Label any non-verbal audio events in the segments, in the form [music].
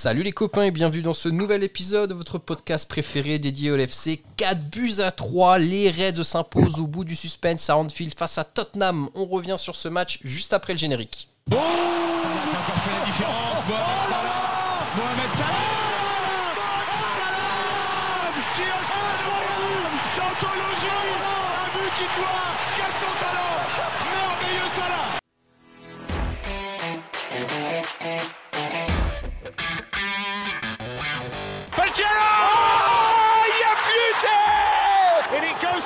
Salut les copains et bienvenue dans ce nouvel épisode de votre podcast préféré dédié au LFC. 4 buts à 3, les Reds s'imposent au bout du suspense à Anfield face à Tottenham. On revient sur ce match juste après le générique.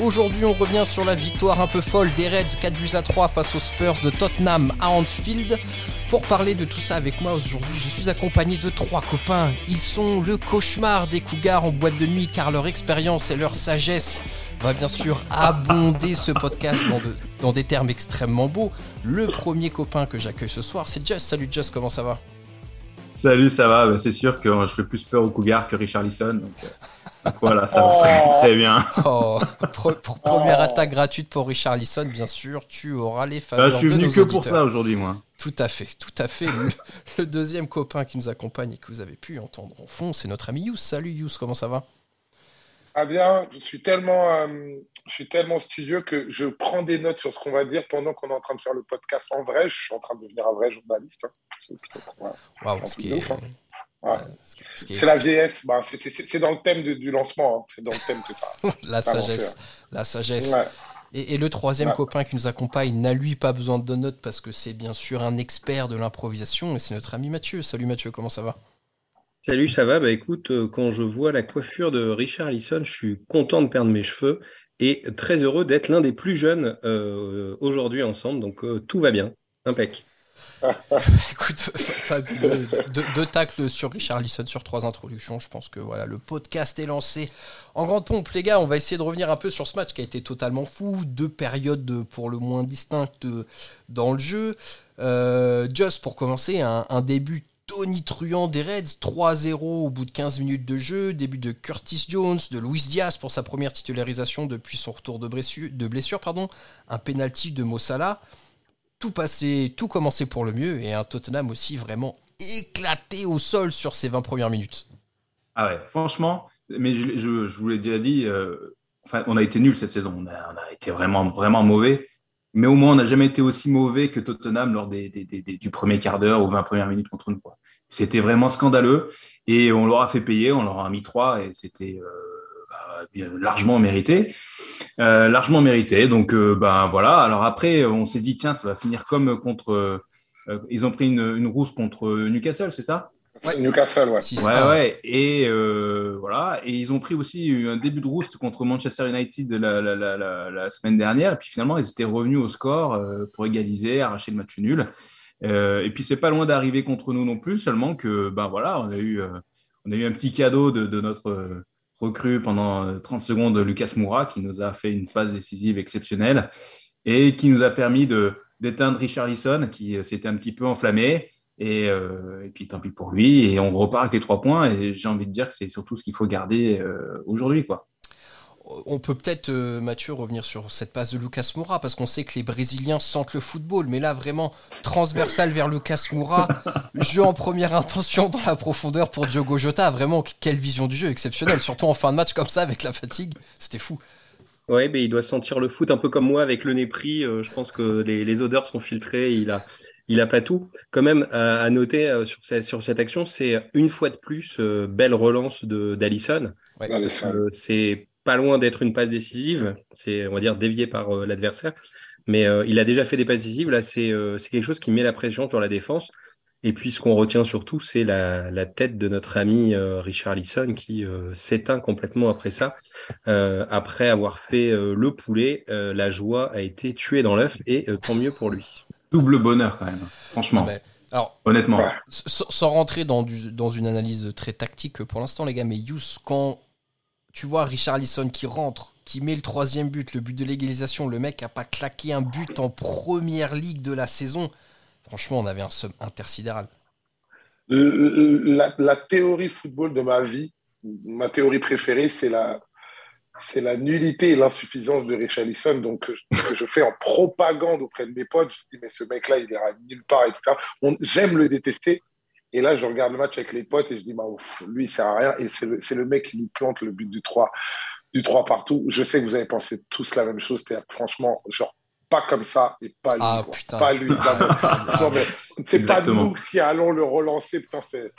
Aujourd'hui, on revient sur la victoire un peu folle des Reds 4 buts à 3 face aux Spurs de Tottenham à Anfield. Pour parler de tout ça avec moi aujourd'hui, je suis accompagné de trois copains. Ils sont le cauchemar des Cougars en boîte de nuit car leur expérience et leur sagesse va bien sûr abonder ce podcast dans, de- dans des termes extrêmement beaux. Le premier copain que j'accueille ce soir, c'est Just. Salut Just, comment ça va? Salut, ça va Bah, C'est sûr que je fais plus peur aux Cougars que Richard Lisson. Donc, euh, donc voilà, ça va très, très bien. Oh, pre- pre- première attaque gratuite pour Richard Lisson, bien sûr. Tu auras les faveurs je suis de venu nos que pour ça aujourd'hui, moi. Tout à fait, tout à fait. Le, le deuxième copain qui nous accompagne et que vous avez pu entendre en fond, c'est notre ami Yous. Salut Yous, comment ça va? Ah bien, je suis tellement, euh, je suis tellement studieux que je prends des notes sur ce qu'on va dire pendant qu'on est en train de faire le podcast en vrai. Je suis en train de devenir un vrai journaliste. hein. Ce qui de est. ouf, hein. Ouais. ce C'est la vieillesse. Bah, c'est- dans le thème de- du lancement. hein. C'est dans le thème que ça. [laughs] la sagesse. La sagesse. Ouais. Et, et le troisième Ouais. copain qui nous accompagne n'a lui pas besoin de notes parce que c'est bien sûr un expert de l'improvisation et c'est notre ami Mathieu. Salut Mathieu, comment ça va? Salut, ça va? Bah écoute, euh, quand je vois la coiffure de Richard Lisson, je suis content de perdre mes cheveux et très heureux d'être l'un des plus jeunes euh, aujourd'hui ensemble. Donc euh, tout va bien. Impec. [laughs] Deux, tacles sur Richard Lisson sur trois introductions. Je pense que voilà, le podcast est lancé en grande pompe. Les gars, on va essayer de revenir un peu sur ce match qui a été totalement fou. Deux périodes de- pour le moins distinctes dans le jeu. Euh, Just pour commencer, un, un début tonitruant des Reds, 3-0 au bout de 15 minutes de jeu, début de Curtis Jones, de Luis Diaz pour sa première titularisation depuis son retour de blessure, de blessure pardon, un penalty de Mossala tout passé, tout commençait pour le mieux et un Tottenham aussi vraiment éclaté au sol sur ses 20 premières minutes. Ah ouais, franchement, mais je, vous l'ai déjà dit, euh, enfin, on a été nuls cette saison. On a, été vraiment, vraiment mauvais. Mais au moins, on n'a jamais été aussi mauvais que Tottenham lors des, du premier quart d'heure aux 20 premières minutes contre nous. C'était vraiment scandaleux et on leur a fait payer, on leur a mis trois et c'était euh, largement mérité. Euh, largement mérité. Donc, euh, ben voilà. Alors après, on s'est dit, tiens, ça va finir comme contre. euh, ils ont pris une, une rousse contre Newcastle, c'est ça? Ouais. Newcastle, ouais. Si Ouais, ouais. Et euh, voilà. Et ils ont pris aussi un début de rouste contre Manchester United la, la, la, la, la semaine dernière. Et puis finalement, ils étaient revenus au score euh, pour égaliser, arracher le match nul. Euh, et puis c'est pas loin d'arriver contre nous non plus. Seulement que, ben voilà, on a eu, euh, on a eu un petit cadeau de, de notre euh, recrue pendant euh, 30 secondes, Lucas Moura, qui nous a fait une passe décisive exceptionnelle et qui nous a permis de d'éteindre Richard Lisson, qui euh, s'était un petit peu enflammé. Et, euh, et puis tant pis pour lui. Et on repart avec les trois points. Et j'ai envie de dire que c'est surtout ce qu'il faut garder euh, aujourd'hui. quoi. On peut peut-être, euh, Mathieu, revenir sur cette passe de Lucas Moura parce qu'on sait que les Brésiliens sentent le football, mais là, vraiment, transversal vers Lucas Moura, [laughs] jeu en première intention dans la profondeur pour Diogo Jota. Vraiment, quelle vision du jeu exceptionnelle, surtout en fin de match comme ça avec la fatigue. C'était fou. Ouais, mais il doit sentir le foot un peu comme moi avec le nez pris. Euh, je pense que les, les odeurs sont filtrées. Il a, il a pas tout. Quand même, à, à noter euh, sur, cette, sur cette action, c'est une fois de plus euh, belle relance de. Ouais. Euh, c'est pas loin d'être une passe décisive. C'est, on va dire, dévié par euh, l'adversaire. Mais euh, il a déjà fait des passes décisives. Là, c'est euh, c'est quelque chose qui met la pression sur la défense. Et puis, ce qu'on retient surtout, c'est la, la tête de notre ami euh, Richard Lisson qui euh, s'éteint complètement après ça. Euh, après avoir fait euh, le poulet, euh, la joie a été tuée dans l'œuf et euh, tant mieux pour lui. Double bonheur quand même. Franchement, Ah ben, alors, honnêtement. Sans, sans rentrer dans, du- dans une analyse très tactique pour l'instant, les gars, mais Yous, quand tu vois Richard Lisson qui rentre qui met le troisième but, le but de l'égalisation. Le mec a pas claqué un but en première ligue de la saison. Franchement, on avait un somme intersidéral. La, la théorie football de ma vie, ma théorie préférée, c'est la, c'est la nullité et l'insuffisance de Richarlison. Donc, que je fais en propagande auprès de mes potes. Je dis, mais ce mec-là, il ira nulle part, etc. J'aime le détester. Et là, je regarde le match avec les potes et je dis, bah, lui, il sert à rien. Et c'est le, le, mec qui nous plante le but du 3, du 3 partout. Je sais que vous avez pensé tous la même chose. C'est-à-dire franchement, genre, pas comme ça et pas lui. Ah, pas lui. [laughs] c'est pas nous qui allons le relancer. Putain, c'est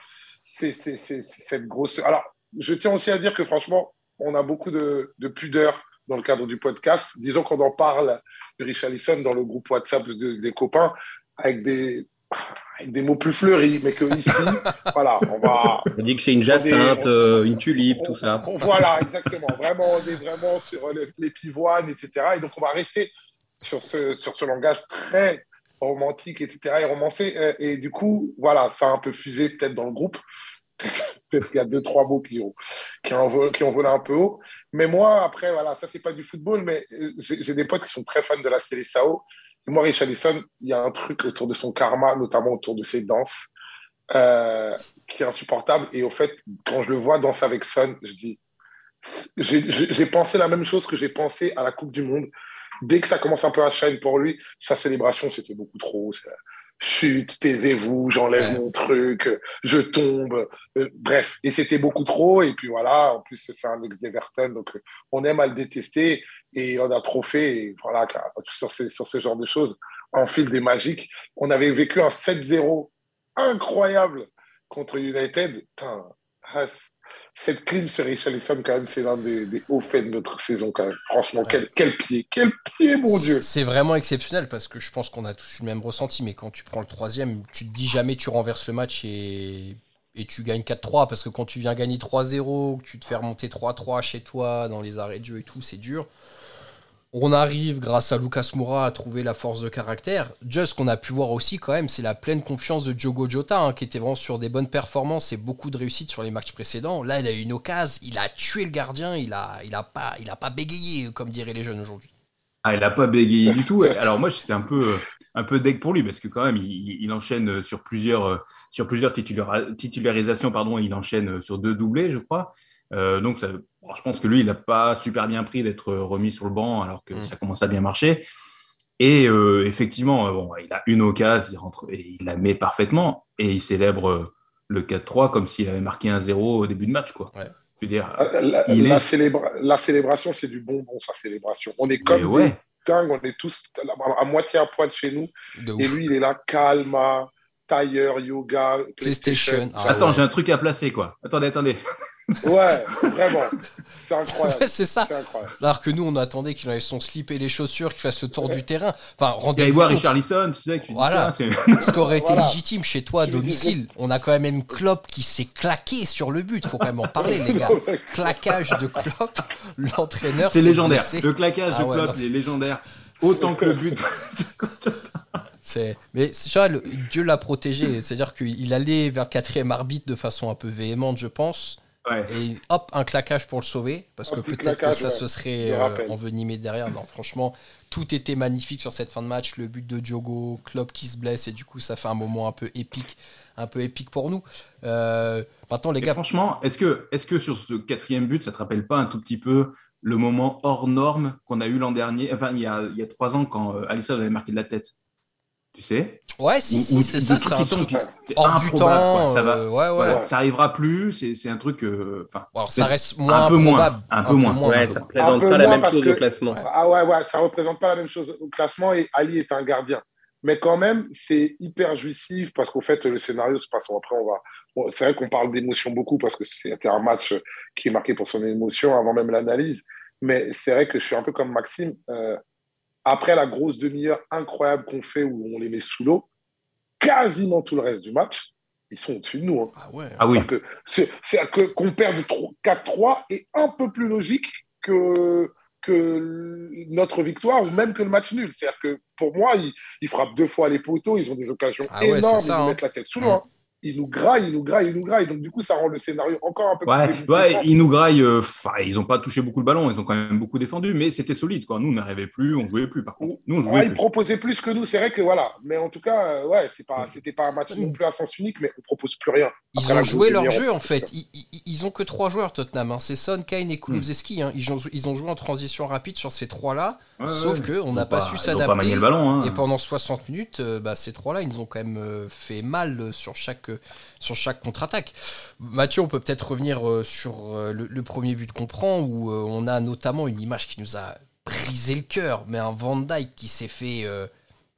cette grosse. Alors, je tiens aussi à dire que franchement, on a beaucoup de, pudeur dans le cadre du podcast. Disons qu'on en parle de Richarlison dans le groupe WhatsApp des copains avec des, des mots plus fleuris, mais que ici, [laughs] voilà, on va. On dit que c'est une jacinthe, euh, une tulipe, tout ça. voilà, exactement. Vraiment, on est vraiment sur les, pivoines, etc. Et donc, on va rester sur ce, sur ce langage très romantique, etc. et romancé. Et, du coup, voilà, ça a un peu fusé peut-être dans le groupe. [laughs] Peut-être qu'il y a deux, trois mots qui ont, qui, ont, qui ont volé un peu haut. Mais moi, après, voilà, ça, c'est pas du football, mais euh, j'ai des potes qui sont très fans de la Célessao. Moi, Richarlison, il y a un truc autour de son karma, notamment autour de ses danses, euh, qui est insupportable. Et au fait, quand je le vois danser avec Son, je dis, j'ai pensé la même chose que j'ai pensé à la Coupe du Monde. Dès que ça commence un peu à shine pour lui, sa célébration, c'était beaucoup trop chute, taisez-vous, j'enlève mon truc, je tombe, euh, bref. Et c'était beaucoup trop. Et puis voilà, en plus, c'est un ex d'Everton, donc on aime à le détester et on a trop fait. Et voilà, sur, sur ce genre de choses, en fil des magiques. On avait vécu un 7-0 incroyable contre United. Putain, cette clean sur Richarlison, quand même, c'est l'un des, hauts faits de notre saison, quand même. Franchement, quel, quel, pied, quel pied, mon Dieu C'est vraiment exceptionnel parce que je pense qu'on a tous le même ressenti, mais quand tu prends le troisième, tu te dis jamais tu renverses le match et, et tu gagnes 4-3 parce que quand tu viens gagner 3-0, tu te fais remonter 3-3 chez toi dans les arrêts de jeu et tout, c'est dur. On arrive, grâce à Lucas Moura, à trouver la force de caractère. Just, qu'on a pu voir aussi, quand même, c'est la pleine confiance de Diogo Jota, hein, qui était vraiment sur des bonnes performances et beaucoup de réussite sur les matchs précédents. Là, il a eu une occasion, il a tué le gardien, il a, pas, pas bégayé, comme diraient les jeunes aujourd'hui. Ah, il a pas bégayé du tout. Alors, moi, j'étais un peu, un peu deg pour lui, parce que quand même, il, enchaîne sur plusieurs, sur plusieurs titularisations, pardon, il enchaîne sur deux doublés, je crois. Euh, donc, ça, je pense que lui, il n'a pas super bien pris d'être remis sur le banc alors que mm. ça commence à bien marcher. Et euh, effectivement, euh, bon, il a une occasion, il rentre et il la met parfaitement et il célèbre le 4-3 comme s'il avait marqué un 0 au début de match. Quoi. Je veux dire, ah, la, la, célébration, c'est du bonbon, sa célébration. On est comme ouais. On est tous à, moitié à poil chez nous. et lui, il est là, calme, tailleur, yoga, PlayStation. Ah Attends, j'ai un truc à placer, quoi. Attendez, attendez. Ouais, vraiment. C'est incroyable. c'est ça. Alors que nous, on attendait qu'il ait son slip et les chaussures, qu'il fasse le tour du terrain. Enfin, rendez-vous. voir Richarlison, tu sais. Voilà. Ça, Ce qui aurait été légitime chez toi à domicile. On a quand même une Klopp qui s'est claqué sur le but. Faut quand même en parler, les gars. [laughs] Claquage de Klopp. L'entraîneur. C'est légendaire. Le claquage ah de Klopp, il est légendaire. Autant que le but. [laughs] Mais vois, Dieu l'a protégé. C'est-à-dire qu'il allait vers le quatrième arbitre de façon un peu véhémente, je pense. Et hop, un claquage pour le sauver, parce que peut-être que ça se serait euh, envenimé derrière. Non, franchement, tout était magnifique sur cette fin de match. Le but de Diogo, Klopp qui se blesse, et du coup, ça fait un moment un peu épique, un peu épique pour nous. Euh, maintenant, les gars. Franchement, est-ce que, est que sur ce quatrième but, ça te rappelle pas un tout petit peu le moment hors norme qu'on a eu l'an dernier, enfin, il y a, il y a trois ans, quand euh, Alisson avait marqué de la tête? Tu sais Ouais, si, si, c'est ça. C'est un truc hors du temps. Ça, va, euh, ouais, ouais. ça arrivera plus. C'est un truc. Euh, enfin, ça reste moins un peu. Moins, un, peu moins. Ouais, ça représente pas la même chose au classement. Ah ouais, ouais, ça représente pas la même chose au classement. Et Ali est un gardien. Mais quand même, c'est hyper jouissif parce qu'au fait, le scénario se passe. Après, on va. c'est vrai qu'on parle d'émotion beaucoup parce que c'était un match qui est marqué pour son émotion avant même l'analyse. Mais c'est vrai que je suis un peu comme Maxime. Après la grosse demi-heure incroyable qu'on fait où on les met sous l'eau, quasiment tout le reste du match, ils sont au-dessus de nous. Hein. Ah, ouais. ah oui. C'est que qu'on perde 4-3 est un peu plus logique que, que notre victoire ou même que le match nul. C'est-à-dire que pour moi, ils, frappent deux fois les poteaux, ils ont des occasions ah énormes, ils hein. mettent la tête sous l'eau. Hein. Il nous graille, il nous graille, il nous graille. Donc, du coup, ça rend le scénario encore un peu Ouais, plus. ouais ils nous graillent. euh, enfin, ils n'ont pas touché beaucoup le ballon. Ils ont quand même beaucoup défendu, mais c'était solide. Quoi. Nous, on n'arrivait plus, on jouait plus. Par contre, nous, on jouait Ouais, ils proposaient plus que nous, c'est vrai que voilà. Mais en tout cas, euh, ouais, c'est pas, c'était pas un match non plus à sens unique, mais on propose plus rien. Ils ont joué leur jeu en fait. Ils, ils, ils ont que trois joueurs Tottenham. hein. C'est Son, Kane et Kulusevski. hein. Ils, ont, ils ont joué en transition rapide sur ces trois-là. Ouais, sauf ouais. que on Ils n'a pas, su Ils ont pas manié s'adapter. le ballon. hein. Et pendant 60 minutes, euh, bah, ces trois-là, ils nous ont quand même euh, fait mal euh, sur chaque, euh, sur chaque contre-attaque. Mathieu, on peut peut-être revenir euh, sur euh, le, premier but qu'on prend, où euh, on a notamment une image qui nous a brisé le cœur, mais un Van Dyke qui s'est fait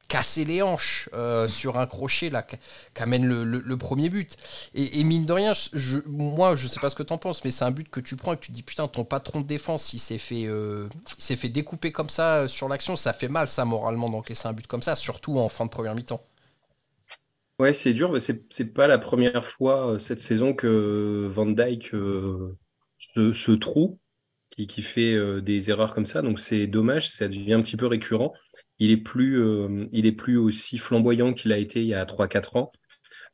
casser les hanches sur un crochet là, qu- qu'amène le, le- premier but. Et, mine de rien, je, moi, je sais pas ce que t'en penses, mais c'est un but que tu prends et que tu dis putain, ton patron de défense, il s'est fait, s'est fait découper comme ça sur l'action, ça fait mal, ça, moralement, d'encaisser un but comme ça, surtout en fin de première mi-temps. Ouais, c'est dur, mais c'est c'est pas la première fois euh, cette saison que Van Dijk euh, se, se trouve, qui, qui fait euh, des erreurs comme ça. Donc c'est dommage, ça devient un petit peu récurrent. Il est plus, euh, il est plus aussi flamboyant qu'il a été il y a 3-4 ans.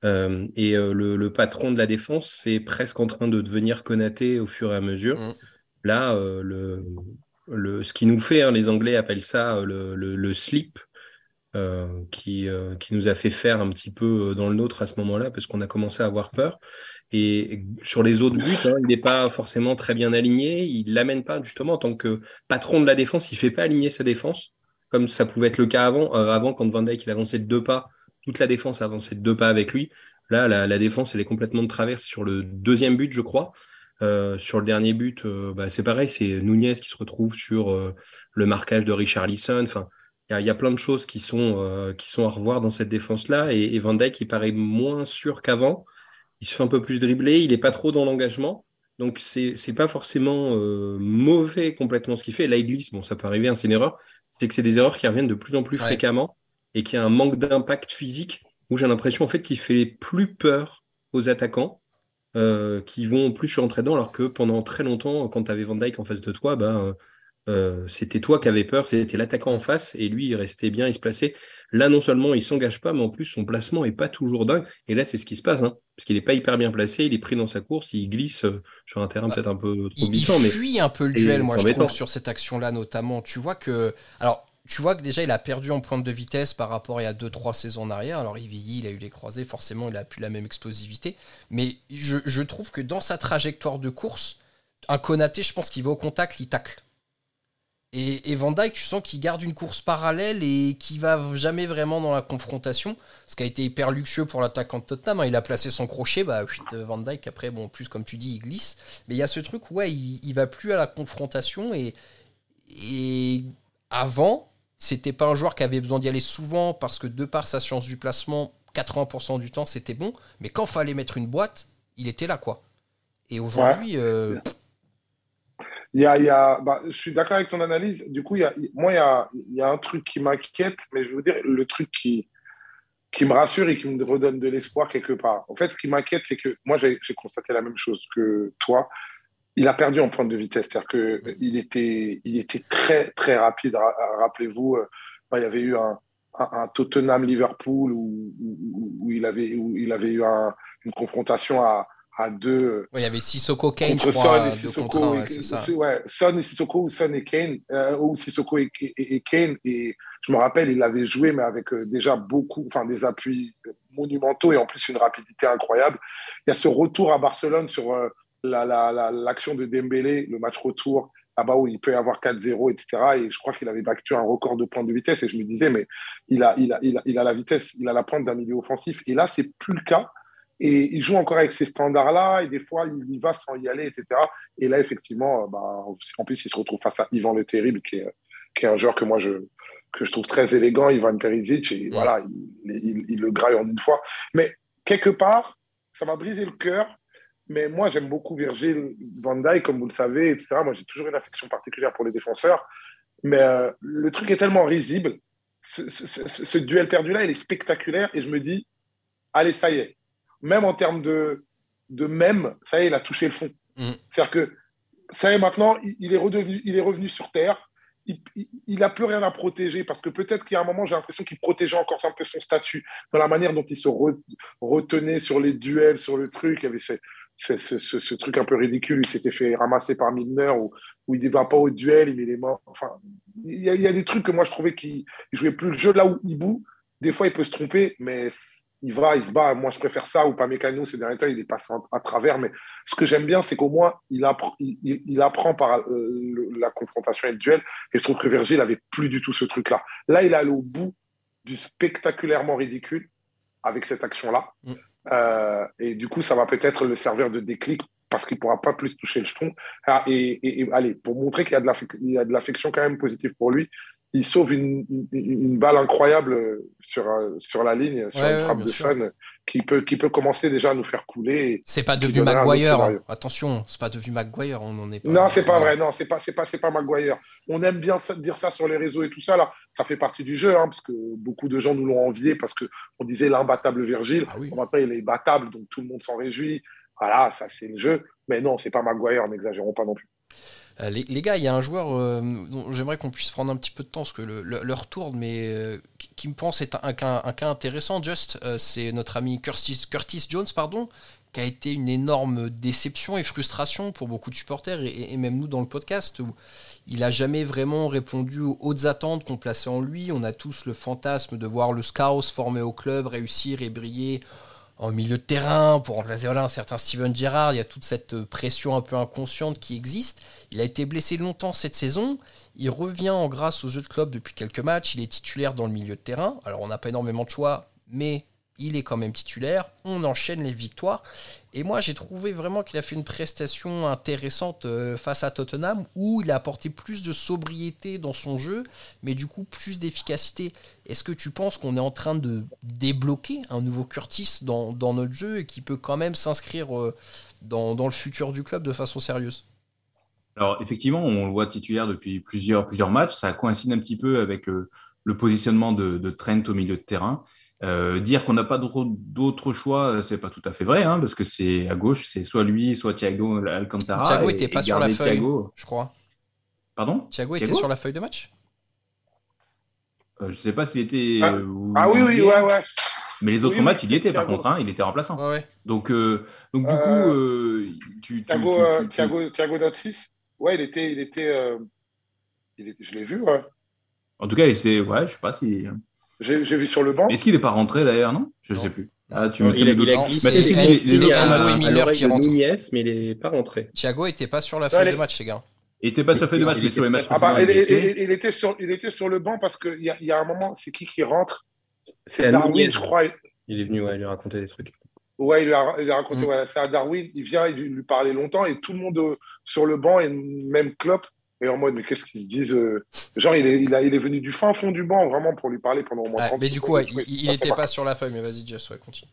Euh, et euh, le, le patron de la défense, c'est presque en train de devenir Konaté au fur et à mesure. Mm. Là, euh, le, le, ce qui nous fait, hein, les Anglais appellent ça euh, le slip, euh, qui, euh, qui nous a fait faire un petit peu euh, dans le nôtre à ce moment-là, parce qu'on a commencé à avoir peur. Et sur les autres buts, hein, il n'est pas forcément très bien aligné. Il l'amène pas, justement, en tant que patron de la défense, il fait pas aligner sa défense, comme ça pouvait être le cas avant. Euh, avant, quand Van Dijk il avançait de deux pas, toute la défense avançait de deux pas avec lui. Là, la, défense, elle est complètement de traverse sur le deuxième but, je crois. Euh, sur le dernier but, euh, bah, c'est pareil, c'est Nunez qui se retrouve sur le marquage de Richarlison. Enfin, il y, a- il y a plein de choses qui sont, euh, qui sont à revoir dans cette défense-là. Et, et Van Dijk, il paraît moins sûr qu'avant. Il se fait un peu plus dribbler, il n'est pas trop dans l'engagement. Donc, c'est c'est pas forcément euh, mauvais complètement ce qu'il fait. Là, il glisse, bon, ça peut arriver, hein, c'est une erreur. C'est que c'est des erreurs qui reviennent de plus en plus Ouais. fréquemment et qu'il y a un manque d'impact physique où j'ai l'impression en fait qu'il fait plus peur aux attaquants euh, qui vont plus rentrer dedans alors que pendant très longtemps, quand tu avais Van Dijk en face de toi, bah, euh, c'était toi qui avais peur, c'était l'attaquant en face et lui il restait bien, il se plaçait. Là non seulement il s'engage pas, mais en plus son placement est pas toujours dingue. Et là c'est ce qui se passe, hein, parce qu'il est pas hyper bien placé, il est pris dans sa course, il glisse euh, sur un terrain Bah, peut-être un peu trop Il, il glissant, mais fuit un peu le Et duel, moi, je trouve, sur cette action-là, notamment. Tu vois que. Alors. Tu vois que déjà il a perdu en pointe de vitesse par rapport à il y a 2-3 saisons en arrière. Alors il vieillit, il a eu les croisés, forcément il a plus la même explosivité. Mais je, je trouve que dans sa trajectoire de course, un Konaté, je pense qu'il va au contact, il tacle. Et, et Van Dyke, tu sens qu'il garde une course parallèle et qui va jamais vraiment dans la confrontation. Ce qui a été hyper luxueux pour l'attaquant de Tottenham. hein. Il a placé son crochet, bah, euh, Van Dyke, après, bon, plus comme tu dis, il glisse. Mais il y a ce truc, ouais, il, il va plus à la confrontation. Et, et avant, c'était pas un joueur qui avait besoin d'y aller souvent parce que de par sa science du placement, 80% du temps c'était bon. Mais quand fallait mettre une boîte, il était là, quoi. Et aujourd'hui, euh, Il y a, bah, je suis d'accord avec ton analyse. Du coup, il y a, moi, il y a, il y a un truc qui m'inquiète, mais je veux dire, le truc qui, qui me rassure et qui me redonne de l'espoir quelque part. En fait, ce qui m'inquiète, c'est que moi, j'ai constaté la même chose que toi. Il a perdu en pointe de vitesse. C'est-à-dire qu'il était, il était très, très rapide. Ra- Rappelez-vous, euh, bah, il y avait eu un, un, Tottenham-Liverpool où, il avait, où il avait eu un- une confrontation à, à deux. ouais, il y avait Sissoko Kane, je crois, Son et Sissoko, contre un, et- ça. ouais, Son et Sissoko ou Son et Kane, euh, ou Sissoko et, et- et Kane. Et je me rappelle, il avait joué, mais avec euh, déjà beaucoup, enfin des appuis monumentaux et en plus une rapidité incroyable. Il y a ce retour à Barcelone sur euh, la- la- la- l'action de Dembélé, le match retour, là-bas où il peut y avoir 4-0, etc. Et je crois qu'il avait battu un record de points de vitesse. Et je me disais, mais il a, il a, il a, il a la vitesse, il a la pointe d'un milieu offensif. Et là, c'est plus le cas. Et il joue encore avec ces standards-là, et des fois, il y va sans y aller, etc. Et là, effectivement, euh, bah, en plus, il se retrouve face à Ivan le Terrible, qui est, qui est un joueur que moi, je, que je trouve très élégant, Ivan Perisic, et voilà, il, il- il le graille en une fois. Mais quelque part, ça m'a brisé le cœur, mais moi, j'aime beaucoup Virgil van Dijk, comme vous le savez, etc. Moi, j'ai toujours une affection particulière pour les défenseurs, mais euh, le truc est tellement risible, ce, ce- ce- ce duel perdu-là, il est spectaculaire, et je me dis, allez, ça y est, même en termes de, de même, ça y est, il a touché le fond. Mm. C'est-à-dire que ça y est, maintenant, il, il est redevenu, il est revenu sur Terre. il n'a plus rien à protéger parce que peut-être qu'il y a un moment, j'ai l'impression qu'il protégeait encore un peu son statut dans la manière dont il se retenait sur les duels, sur le truc. Il y avait ce, truc un peu ridicule. Il s'était fait ramasser par Milner où, où il ne va pas au duel, il met les mains. Enfin, il y, a, il y, a, des trucs que moi je trouvais qu'il jouait plus le jeu là où il boue. Des fois, il peut se tromper, mais il va, il se bat. Moi, je préfère ça ou pas Mécano. Ces derniers temps, il est passé à travers. Mais ce que j'aime bien, c'est qu'au moins, il apprend, il, apprend par euh, la confrontation et le duel. Et je trouve que Virgile n'avait plus du tout ce truc-là. Là, il est allé au bout du spectaculairement ridicule avec cette action-là. Mm. Euh, et du coup, ça va peut-être le servir de déclic parce qu'il ne pourra pas plus toucher le jeton. Ah, et, et, allez, pour montrer qu'il y a de l'affection quand même positive pour lui, il sauve une, une, balle incroyable sur, sur la ligne, sur une frappe de Sun, qui peut, qui peut commencer déjà à nous faire couler. C'est pas devenu Maguire, hein. attention, c'est pas devenu Maguire, on n'en est pas. Non, c'est pas vrai, non, c'est pas, c'est pas, c'est pas Maguire. On aime bien dire ça sur les réseaux et tout ça, là, ça fait partie du jeu, hein, parce que beaucoup de gens nous l'ont envié, parce qu'on disait l'imbattable Virgile, ah maintenant il est battable, donc tout le monde s'en réjouit. Voilà, ça c'est le jeu, mais non, c'est pas Maguire, n'exagérons pas non plus. Euh, les, gars, il y a un joueur euh, dont j'aimerais qu'on puisse prendre un petit peu de temps parce que le, leur tourne, mais euh, qui, me pense est un, cas, intéressant. Just, c'est notre ami Curtis, Jones, pardon, qui a été une énorme déception et frustration pour beaucoup de supporters et, même nous dans le podcast il n'a jamais vraiment répondu aux hautes attentes qu'on plaçait en lui. On a tous le fantasme de voir le Scouse formé au club réussir et briller en milieu de terrain pour remplacer un certain Steven Gerrard. Il y a toute cette pression un peu inconsciente qui existe. Il a été blessé longtemps cette saison. Il revient en grâce aux jeux de club depuis quelques matchs. Il est titulaire dans le milieu de terrain. Alors on n'a pas énormément de choix, mais il est quand même titulaire. On enchaîne les victoires. Et moi, j'ai trouvé vraiment qu'il a fait une prestation intéressante euh, face à Tottenham, où il a apporté plus de sobriété dans son jeu, mais du coup plus d'efficacité. Est-ce que tu penses qu'on est en train de débloquer un nouveau Curtis dans, notre jeu et qui peut quand même s'inscrire euh, dans, le futur du club de façon sérieuse? Alors effectivement, on le voit titulaire depuis plusieurs, matchs. Ça coïncide un petit peu avec le, positionnement de, Trent au milieu de terrain. Euh, dire qu'on n'a pas d'autre choix, euh, c'est pas tout à fait vrai, hein, parce que c'est à gauche, c'est soit lui, soit Thiago Alcantara. Thiago n'était pas sur la feuille, je crois. Pardon? Thiago, était sur la feuille de match? Euh, Je sais pas s'il était. Ah, ah oui, oui, ouais, ouais. Mais les autres matchs, il y était par contre, hein, il était remplaçant. Ouais, Donc, donc du coup, tu, Thiago, tu, Thiago, Thiago ouais, il était, il était, il je l'ai vu, ouais. En tout cas, il était, ouais, je sais pas si. J'ai vu sur le banc. Est-ce qu'il n'est pas rentré d'ailleurs, non? Je ne sais plus. Ah, tu me sais les C'est Miller qui rentre. mais il n'est pas rentré. Thiago n'était pas sur la feuille de match, les gars. Il n'était pas sur la feuille de match, mais sur les matchs ah bah, il, était sur, il était sur le banc parce qu'il y, y, a un moment, c'est qui qui rentre? C'est Darwin, je crois. Il est venu, ouais, lui a raconté des trucs. Ouais, il lui a, il a raconté, mm. c'est à Darwin. Il vient, il lui parlait longtemps et tout le monde euh, sur le banc et même Klopp et en mode, mais qu'est-ce qu'ils se disent euh, Genre, il est, il, a, il est venu du fin fond du banc, vraiment, pour lui parler pendant au moins 30 Mais du coup, il n'était pas sur la feuille, mais vas-y, Jess, ouais, continue.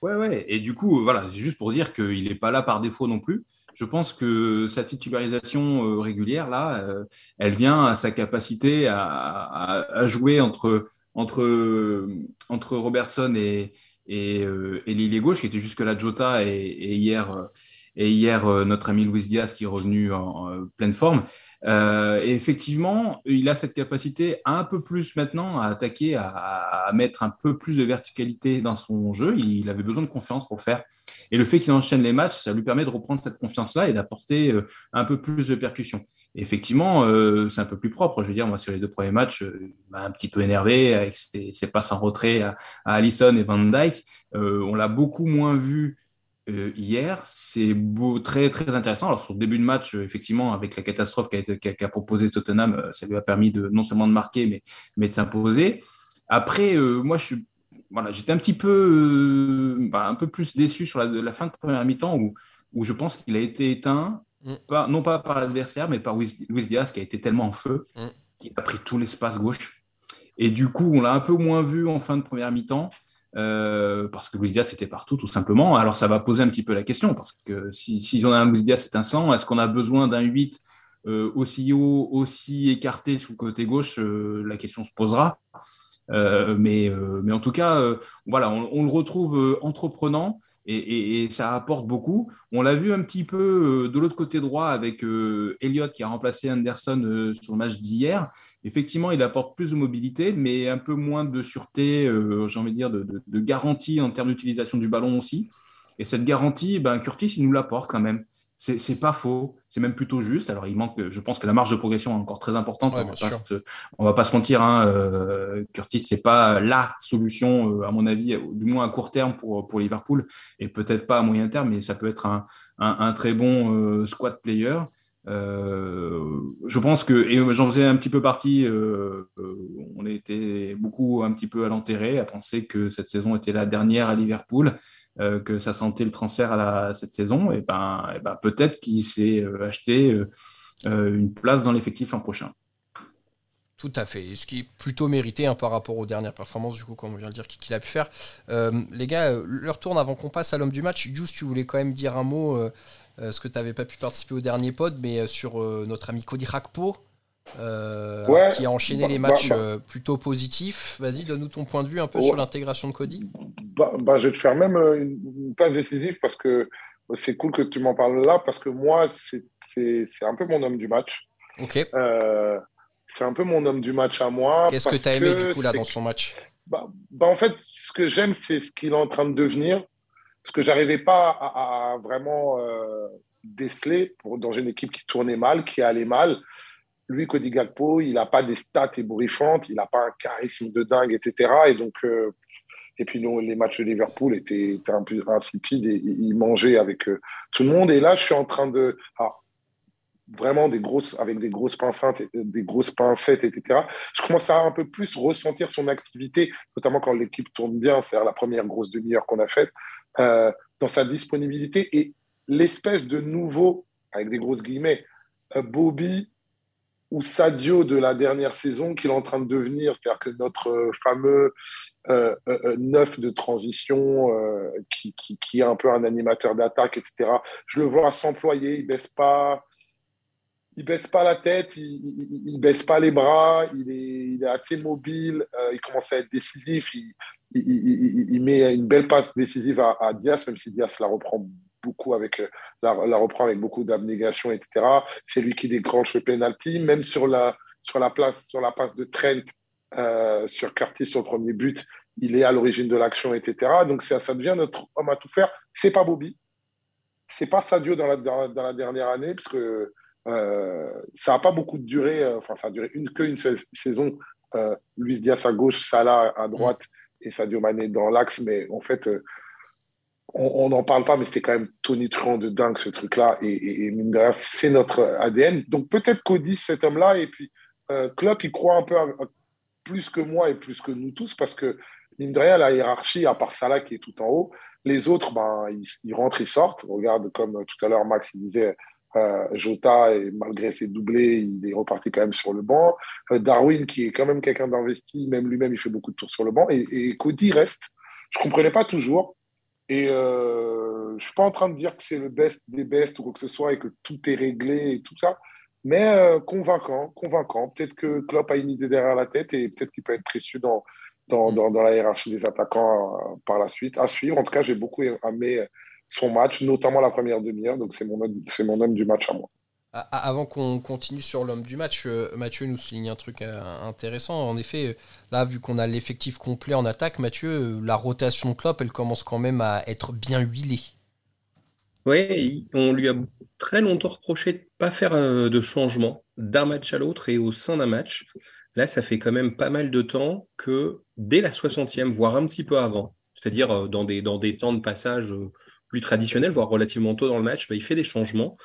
Ouais, ouais. Et du coup, voilà, c'est juste pour dire qu'il n'est pas là par défaut non plus. Je pense que sa titularisation euh, régulière, là, euh, elle vient à sa capacité à, à, jouer entre, entre, entre Robertson et, et, et gauche, qui était jusque-là Jota, et, et hier, et hier notre ami Luis Diaz qui est revenu en pleine forme. Euh, effectivement, il a cette capacité un peu plus maintenant à attaquer, à, mettre un peu plus de verticalité dans son jeu. Il avait besoin de confiance pour le faire. Et le fait qu'il enchaîne les matchs, ça lui permet de reprendre cette confiance-là et d'apporter euh, un peu plus de percussion. Effectivement, euh, c'est un peu plus propre. Je veux dire, moi, sur les deux premiers matchs, m'a un petit peu énervé avec ses, passes en retrait à, à Allison et Van Dyke. on l'a beaucoup moins vu euh, hier, c'est très, très intéressant. Alors, sur le début de match, euh, effectivement, avec la catastrophe qu'a proposé Tottenham, euh, ça lui a permis de, non seulement de marquer, mais, mais de s'imposer. Après, moi, je suis, voilà, j'étais un petit peu, bah, un peu plus déçu sur la, fin de première mi-temps où, où je pense qu'il a été éteint, mm. pas, non pas par l'adversaire, mais par Luis, Diaz qui a été tellement en feu, mm. qu'il a pris tout l'espace gauche. Et du coup, on l'a un peu moins vu en fin de première mi-temps. Euh, parce que Luis Diaz était partout tout simplement. Alors ça va poser un petit peu la question, parce que si, si on a un Luis Diaz étincelant, est-ce qu'on a besoin d'un 8 euh, aussi haut, aussi écarté sur le côté gauche? Euh, La question se posera. mais, mais en tout cas, voilà, on, le retrouve entreprenant et, ça apporte beaucoup. On l'a vu un petit peu de l'autre côté droit avec Elliott qui a remplacé Anderson sur le match d'hier. Effectivement, il apporte plus de mobilité, mais un peu moins de sûreté, j'ai envie de dire, de, de garantie en termes d'utilisation du ballon aussi. Et cette garantie, ben, Curtis, il nous l'apporte quand même c'est pas faux, c'est même plutôt juste. Alors, il manque, je pense que la marge de progression est encore très importante. on, va va pas se mentir, hein, euh, Curtis, c'est pas la solution, euh, à mon avis, du moins à court terme pour, pour Liverpool, et peut-être pas à moyen terme, mais ça peut être un, un, très bon euh, squad player. Je pense que, et j'en faisais un petit peu partie, on était beaucoup un petit peu à l'enterrer, à penser que cette saison était la dernière à Liverpool. Euh, que ça sentait le transfert à cette saison, et ben, ben peut-être qu'il s'est euh, acheté euh, une place dans l'effectif l'an prochain. Tout à fait. Ce qui est plutôt mérité hein, par rapport aux dernières performances, du coup, comme on vient de dire, qu'il a pu faire. les gars, leur tourne avant qu'on passe à l'homme du match. Juste, tu voulais quand même dire un mot, ce que tu n'avais pas pu participer au dernier pod, mais sur notre ami Cody Rakpo, euh, qui a enchaîné bah, les matchs bah, bah. Euh, plutôt positifs. Vas-y, donne-nous ton point de vue un peu sur l'intégration de Cody. je vais te faire même euh, une, passe décisive parce que c'est cool que tu m'en parles là parce que moi, c'est un peu mon homme du match. Ok. c'est un peu mon homme du match à moi. Qu'est-ce que tu as aimé du coup là dans son match? Bah, En fait, ce que j'aime, c'est ce qu'il est en train de devenir. Ce que j'arrivais pas à, vraiment déceler pour, dans une équipe qui tournait mal, qui allait mal lui, Cody Gakpo, il n'a pas des stats ébouriffantes, il n'a pas un charisme de dingue, etc. Et donc, euh, et puis nous, les matchs de Liverpool étaient, un peu insipides et il mangeait avec euh, tout le monde. Et là, je suis en train de, vraiment avec des grosses pincettes, des grosses pincettes, etc. Je commence à un peu plus ressentir son activité, notamment quand l'équipe tourne bien, c'est la première grosse demi-heure qu'on a faite, euh, dans sa disponibilité et l'espèce de nouveau, avec des grosses guillemets, Bobby ou Sadio de la dernière saison qu'il est en train de devenir, c'est-à-dire que notre euh, fameux euh, euh, neuf de transition qui, qui, est un peu un animateur d'attaque, etc. Je le vois s'employer, il baisse pas, il baisse pas la tête, il, il, baisse pas les bras, il est, assez mobile, il commence à être décisif, il, met une belle passe décisive à, à Diaz, même si Diaz la reprend beaucoup avec euh, la, reprend avec beaucoup d'abnégation, etc. C'est lui qui déclenche le penalty, même sur la sur la place sur la passe de Trent euh, sur Curtis sur premier but, il est à l'origine de l'action, etc. Donc ça, devient notre homme à tout faire. C'est pas Bobby, c'est pas Sadio dans la, dans, la dernière année, parce que euh, ça n'a pas beaucoup de durée. enfin, ça a duré une qu'une saison. Luis Diaz à gauche, Salah à droite et Sadio Mané dans l'axe, mais en fait on n'en parle pas, mais c'était quand même tonitruant de dingue ce truc-là. Et, et, c'est notre ADN. Donc peut-être Cody, cet homme-là, et puis euh, Klopp, il croit un peu plus que moi et plus que nous tous, parce que mine de rien, la hiérarchie, à part Salah qui est tout en haut, les autres, ben, ils, rentrent, ils sortent. Regarde, comme tout à l'heure, Max il disait, euh, Jota, malgré ses doublés, il est reparti quand même sur le banc. Euh, Darwin, qui est quand même quelqu'un d'investi, même lui-même, il fait beaucoup de tours sur le banc. Et, Cody reste. Je ne comprenais pas toujours. Et euh, je ne suis pas en train de dire que c'est le best des best ou quoi que ce soit et que tout est réglé et tout ça, mais convaincant, convaincant. Peut-être que Klopp a une idée derrière la tête et peut-être qu'il peut être précieux dans, dans, dans, la hiérarchie des attaquants par la suite. À suivre. En tout cas, j'ai beaucoup aimé son match, notamment la première demi-heure. Donc, c'est mon, c'est mon homme du match à moi. Avant qu'on continue sur l'homme du match, euh, Mathieu nous souligne un truc euh, intéressant. En effet, là, vu qu'on a l'effectif complet en attaque, Mathieu, euh, la rotation de Klopp, elle commence quand même à être bien huilée. Oui, on lui a très longtemps reproché de ne pas faire de changement d'un match à l'autre et au sein d'un match. Là, ça fait quand même pas mal de temps que dès la 60e, voire un petit peu avant, c'est-à-dire dans des, dans des temps de passage plus traditionnels, voire relativement tôt dans le match, bah, il fait des changements.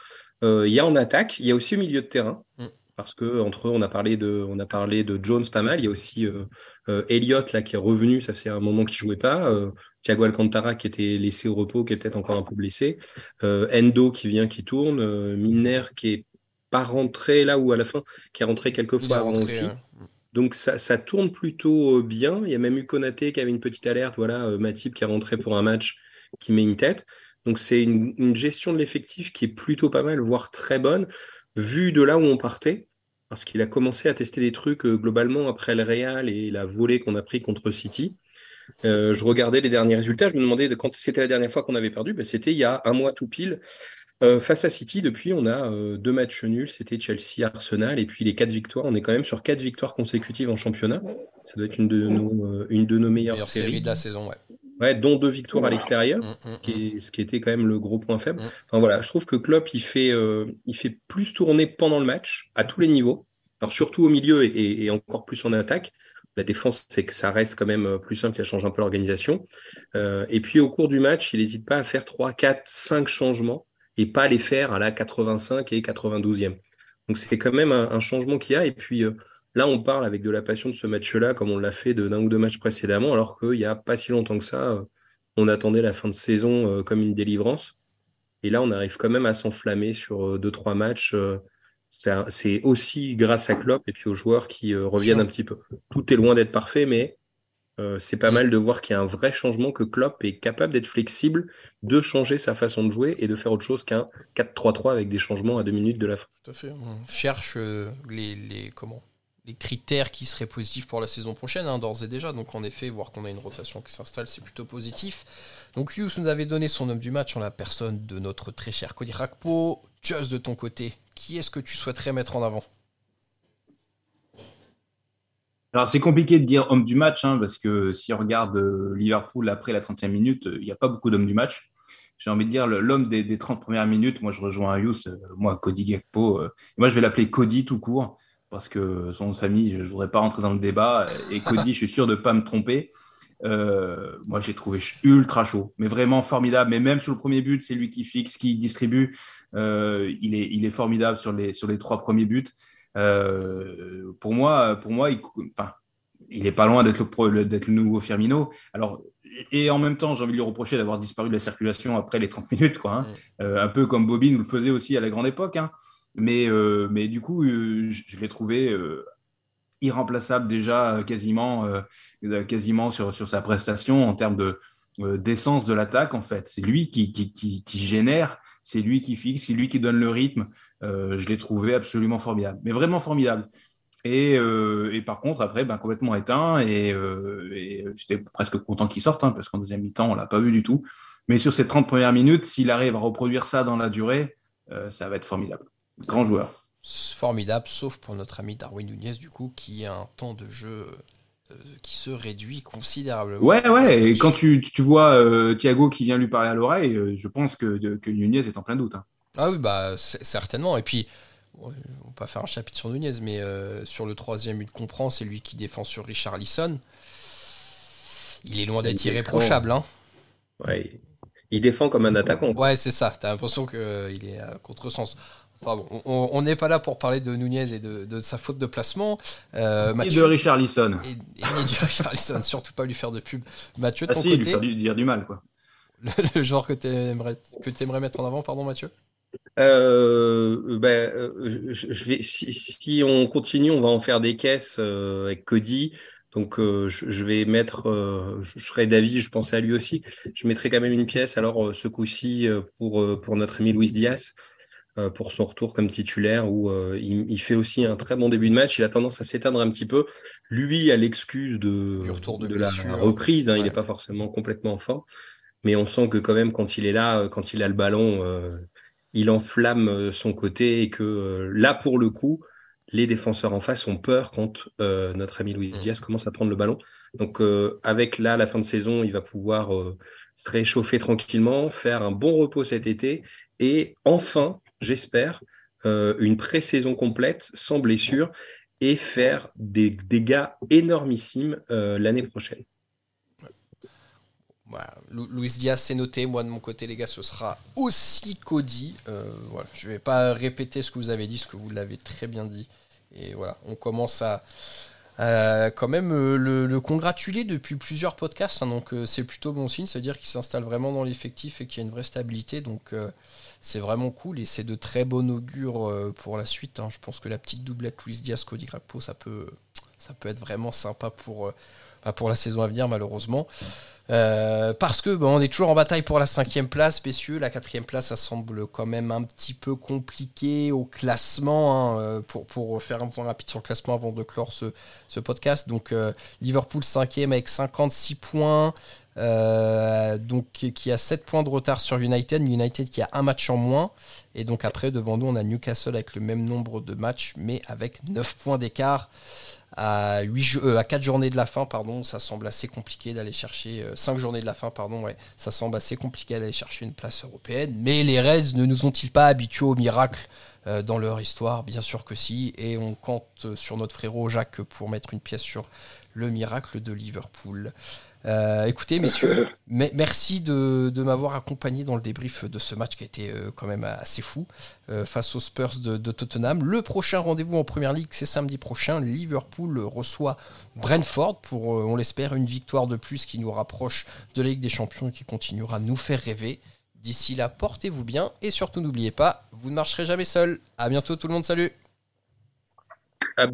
Euh, il y a en attaque, il y a aussi au milieu de terrain. Mm. Parce que entre eux, on a parlé de, on a parlé de Jones pas mal. Il y a aussi euh, euh, Elliott là qui est revenu. Ça fait un moment qu'il jouait pas. Thiago Alcantara qui était laissé au repos, qui est peut-être encore un peu blessé. Endo qui vient, qui tourne. Miner qui est pas rentré là ou à la fin, qui est rentré quelques fois avant aussi. Hein. Donc ça, ça, tourne plutôt bien. Il y a même eu Konaté qui avait une petite alerte. Voilà, Matip qui est rentré pour un match qui met une tête. Donc c'est une, gestion de l'effectif qui est plutôt pas mal, voire très bonne, vu de là où on partait, parce qu'il a commencé à tester des trucs euh, globalement après le Real et la volée qu'on a pris contre City. je regardais les derniers résultats. Je me demandais de quand c'était la dernière fois qu'on avait perdu. Ben, c'était il y a un mois tout pile. face à City, depuis, on a deux matchs nuls. C'était Chelsea, Arsenal, et puis les quatre victoires. On est quand même sur quatre victoires consécutives en championnat. Ça doit être une de nos, une de nos meilleures Meilleure séries. série de la saison, ouais. Ouais, dont deux victoires à l'extérieur, Mm, mm, qui est- ce qui était quand même le gros point faible. Enfin voilà, je trouve que Klopp, il fait, euh, il fait plus tourner pendant le match, à tous les niveaux. Alors surtout au milieu et, encore plus en attaque. La défense, c'est que ça reste quand même euh, plus simple, il change un peu l'organisation. Euh, et puis au cours du match, il n'hésite pas à faire 3, 4, 5 changements et pas les faire à la 85 et 92e. Donc c'est quand même un, un changement qu'il y a. Et puis euh, là, on parle avec de la passion de ce match-là, comme on l'a fait de- d'un ou deux matchs précédemment, alors qu'il n'y a pas si longtemps que ça, euh, on attendait la fin de saison euh, comme une délivrance. Et là, on arrive quand même à s'enflammer sur euh, deux, trois matchs. euh, c'est aussi grâce à Klopp et puis aux joueurs qui euh, reviennent un petit peu. Tout est loin d'être parfait, mais euh, c'est pas mal de voir qu'il y a un vrai changement, que Klopp est capable d'être flexible, de changer sa façon de jouer et de faire autre chose qu'un 4-3-3 avec des changements à deux minutes de la fin. Tout à fait. On cherche les, les- comment les critères qui seraient positifs pour la saison prochaine, hein, d'ores et déjà. Donc, en effet, voir qu'on a une rotation qui s'installe, c'est plutôt positif. Donc, Hughes nous avait donné son homme du match en la personne de notre très cher Cody Rakpo. Just de ton côté, qui est-ce que tu souhaiterais mettre en avant? Alors, c'est compliqué de dire homme du match, hein, parce que si on regarde euh, Liverpool après la 30e minute, euh, il n'y a pas beaucoup d'hommes du match. J'ai envie de dire l'homme des, des 30 premières minutes. Moi, je rejoins Ayus, euh, moi, Cody Gakpo. moi, je vais l'appeler Cody tout court, parce que son nom de famille, je ne voudrais pas rentrer dans le débat. Et Cody, je suis sûr de ne pas me tromper. Euh, moi, j'ai trouvé ultra chaud, mais vraiment formidable. Mais même sur le premier but, c'est lui qui fixe, qui distribue. Euh, il, est, il est formidable sur les, sur les trois premiers buts. Euh, pour moi, pour moi il, enfin, il est pas loin d'être le, nouveau Firmino. Alors, et en même temps, j'ai envie de lui reprocher d'avoir disparu de la circulation après les 30 minutes, quoi. hein. Un peu comme Bobby nous le faisait aussi à la grande époque. hein. Mais, euh, mais du coup, euh, je, l'ai trouvé euh, irremplaçable déjà quasiment, quasiment sur, sur sa prestation en termes de d'essence de l'attaque en fait. C'est lui qui, qui, qui, génère, c'est lui qui fixe, c'est lui qui donne le rythme. Je l'ai trouvé absolument formidable, mais vraiment formidable. Et, et par contre, après, ben, complètement éteint. Et, j'étais presque content qu'il sorte, hein, parce qu'en deuxième mi-temps, on l'a pas vu du tout. Mais sur ces 30 premières minutes, s'il arrive à reproduire ça dans la durée, ça va être formidable. Grand joueur. C'est Formidable, sauf pour notre ami Darwin Nunez, du coup, qui a un temps de jeu euh, qui se réduit considérablement. Ouais, ouais. Et quand tu, tu vois euh, Thiago qui vient lui parler à l'oreille, euh, je pense que, que Nunez est en plein doute. hein. Ah oui, bah certainement. Et puis, on va pas faire un chapitre sur Nunez, mais euh, sur le troisième but qu'on prend, c'est lui qui défend sur Richard Lisson. Il est loin d'être irréprochable. Hein. Ouais, il- il défend comme un attaquant. Ouais, c'est ça. T'as l'impression qu'il est à contresens. Enfin bon, on- n'est pas là pour parler de Nunez et de, de sa faute de placement. Euh, Et Mathieu, de Richard Lisson. et, et Richard Lisson, surtout pas lui faire de pub. Mathieu, de Ah ton si, lui faire du- dire du mal, quoi. le, le joueur que tu aimerais, que aimerais mettre en avant, pardon Mathieu? Euh, ben, euh, je, je vais, si, si on continue, on va en faire des caisses euh, avec Cody. Donc, euh, je, je vais mettre, euh, je, je serai d'avis, je pensais à lui aussi. Je mettrai quand même une pièce, alors euh, ce coup-ci, pour, pour notre ami Luis Diaz, pour son retour comme titulaire, où euh, il, il fait aussi un très bon début de match. Il a tendance à s'éteindre un petit peu. Lui a l'excuse de, Du retour de de la reprise. hein, Il n'est pas forcément complètement en forme. Mais on sent que quand même, quand il est là, euh, quand il a le ballon, euh, il enflamme euh, son côté et que euh, là, pour le coup, les défenseurs en face ont peur quand euh, notre ami Luis Diaz commence à prendre le ballon. Donc, euh, avec là, la fin de saison, il va pouvoir euh, se réchauffer tranquillement, faire un bon repos cet été et enfin, j'espère, euh, une pré-saison complète sans blessure et faire des dégâts énormissimes euh, l'année prochaine. Voilà, Lu- Luis Diaz, c'est noté. Moi, de mon côté, les gars, ce sera aussi Cody. Euh, voilà, je vais pas répéter ce que vous avez dit, ce que vous l'avez très bien dit. Et voilà, on commence à, à quand même euh, le, le congratuler depuis plusieurs podcasts. hein, donc, euh, c'est plutôt bon signe. Ça veut dire qu'il s'installe vraiment dans l'effectif et qu'il y a une vraie stabilité. Donc, euh, c'est vraiment cool et c'est de très bon augure euh, pour la suite. hein. Je pense que la petite doublette Luis Diaz, Cody Grakpo, ça peut, ça peut être vraiment sympa pour. Pour la saison à venir, malheureusement. Euh, parce que on est toujours en bataille pour la cinquième place, messieurs. La quatrième place, ça semble quand même un petit peu compliqué au classement. Hein, euh, pour, pour faire un point rapide sur le classement avant de clore ce, ce podcast. Donc euh, Liverpool cinquième avec 56 points. donc qui a 7 points de retard sur United. United qui a un match en moins. Et donc après, devant nous, on a Newcastle avec le même nombre de matchs, mais avec 9 points d'écart à, 8, euh, 4 journées de la fin, pardon, ça semble assez compliqué d'aller chercher, 5 euh, journées de la fin, pardon, ouais, ça semble assez compliqué d'aller chercher une place européenne. Mais les Reds ne nous ont-ils pas habitués au miracle euh, dans leur histoire? Bien sûr que si, et on compte sur notre frérot Jacques pour mettre une pièce sur le miracle de Liverpool. Euh, écoutez, messieurs, merci de, m'avoir accompagné dans le débrief de ce match qui a été euh, quand même assez fou euh, face aux Spurs de, Tottenham. Le prochain rendez-vous en Première Ligue, c'est samedi prochain. Liverpool reçoit Brentford pour, on l'espère, une victoire de plus qui nous rapproche de la Ligue des Champions et qui continuera à nous faire rêver. D'ici là, portez-vous bien et surtout n'oubliez pas, vous ne marcherez jamais seul. À bientôt tout le monde, salut. À